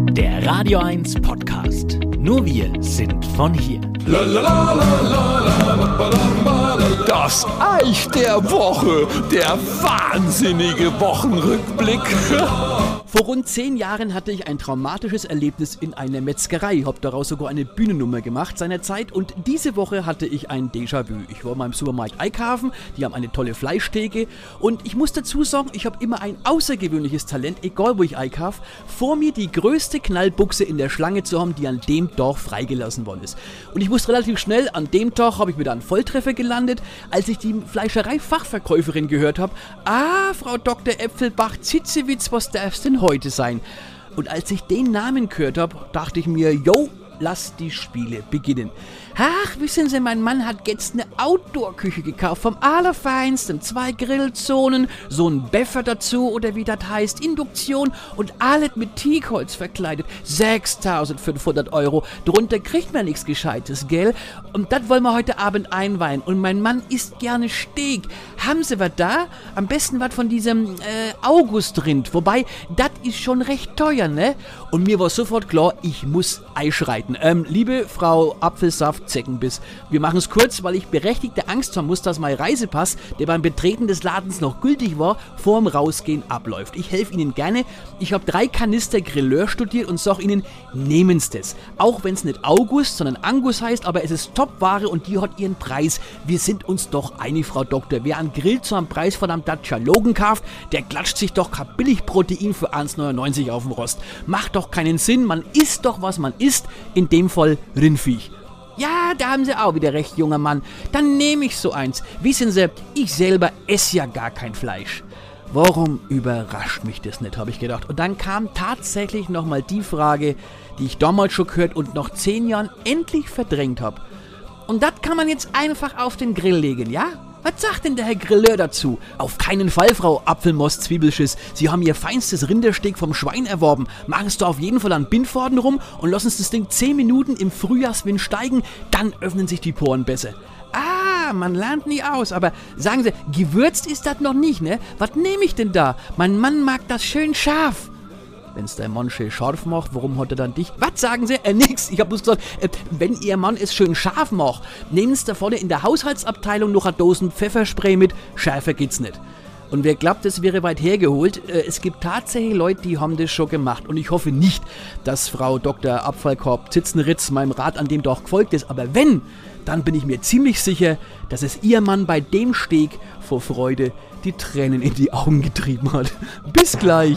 Der Radio 1 Podcast. Nur wir sind von hier. Das Eich der Woche, der wahnsinnige Wochenrückblick. Vor rund zehn Jahren hatte ich ein traumatisches Erlebnis in einer Metzgerei, hab daraus sogar eine Bühnennummer gemacht seinerzeit und diese Woche hatte ich ein Déjà-vu. Ich war mal im Supermarkt Eickhafen, die haben eine tolle Fleischtheke und ich muss dazu sagen, ich habe immer ein außergewöhnliches Talent, egal wo ich einkaufe, vor mir die größte Knallbuchse in der Schlange zu haben, die an dem Tag freigelassen worden ist. Und ich wusste relativ schnell, an dem Tag habe ich wieder einen Volltreffer gelandet, als ich die Fleischerei-Fachverkäuferin gehört habe, ah, Frau Dr. Äpfelbach, Zitzewitz, was darf's denn heute sein? Und als ich den Namen gehört habe, dachte ich mir, yo, lass die Spiele beginnen. Ach, wissen Sie, mein Mann hat jetzt eine Outdoor-Küche gekauft vom Allerfeinsten. Zwei Grillzonen, so ein Beffer dazu oder wie das heißt, Induktion und alles mit Teakholz verkleidet. 6500 Euro. Drunter kriegt man nichts Gescheites, gell? Und das wollen wir heute Abend einweihen. Und mein Mann isst gerne Steak. Haben Sie was da? Am besten was von diesem äh, Augustrind. Wobei, das ist schon recht teuer, ne? Und mir war sofort klar, ich muss einschreiten. Ähm, liebe Frau Apfelsaft, Zeckenbiss. Wir machen es kurz, weil ich berechtigte Angst haben muss, dass mein Reisepass, der beim Betreten des Ladens noch gültig war, vorm Rausgehen abläuft. Ich helfe Ihnen gerne. Ich habe drei Kanister Grilleur studiert und sage Ihnen, nehmen Sie das. Auch wenn es nicht August, sondern Angus heißt, aber es ist Topware und die hat ihren Preis. Wir sind uns doch einig, Frau Doktor. Wer einen Grill zu einem Preis von einem Dacia Logan kauft, der klatscht sich doch kein Billigprotein für 1,99 auf dem Rost. Macht doch keinen Sinn. Man isst doch, was man isst. In dem Fall Rindviech. Ja, da haben Sie auch wieder recht, junger Mann. Dann nehme ich so eins. Wissen Sie, ich selber esse ja gar kein Fleisch. Warum überrascht mich das nicht, habe ich gedacht. Und dann kam tatsächlich nochmal die Frage, die ich damals schon gehört und nach zehn Jahren endlich verdrängt habe. Und das kann man jetzt einfach auf den Grill legen, ja? Was sagt denn der Herr Grilleur dazu? Auf keinen Fall, Frau Apfelmost-Zwiebelschiss. Sie haben Ihr feinstes Rindersteak vom Schwein erworben. Machen Sie auf jeden Fall an Bindforden rum und lassen Sie das Ding 10 Minuten im Frühjahrswind steigen, dann öffnen sich die Poren besser. Ah, man lernt nie aus, aber sagen Sie, gewürzt ist das noch nicht, ne? Was nehme ich denn da? Mein Mann mag das schön scharf. Wenn's der Mann schön scharf macht, warum hat er dann dich? Was sagen Sie? Äh, nix. Ich hab bloß gesagt, äh, wenn Ihr Mann es schön scharf macht, nehmen Sie da vorne in der Haushaltsabteilung noch eine Dosen Pfefferspray mit. Schärfer geht's nicht. Und wer glaubt, es wäre weit hergeholt, äh, es gibt tatsächlich Leute, die haben das schon gemacht. Und ich hoffe nicht, dass Frau Dr. Abfallkorb Zitzenritz meinem Rat an dem doch gefolgt ist. Aber wenn, dann bin ich mir ziemlich sicher, dass es ihr Mann bei dem Steg vor Freude die Tränen in die Augen getrieben hat. Bis gleich,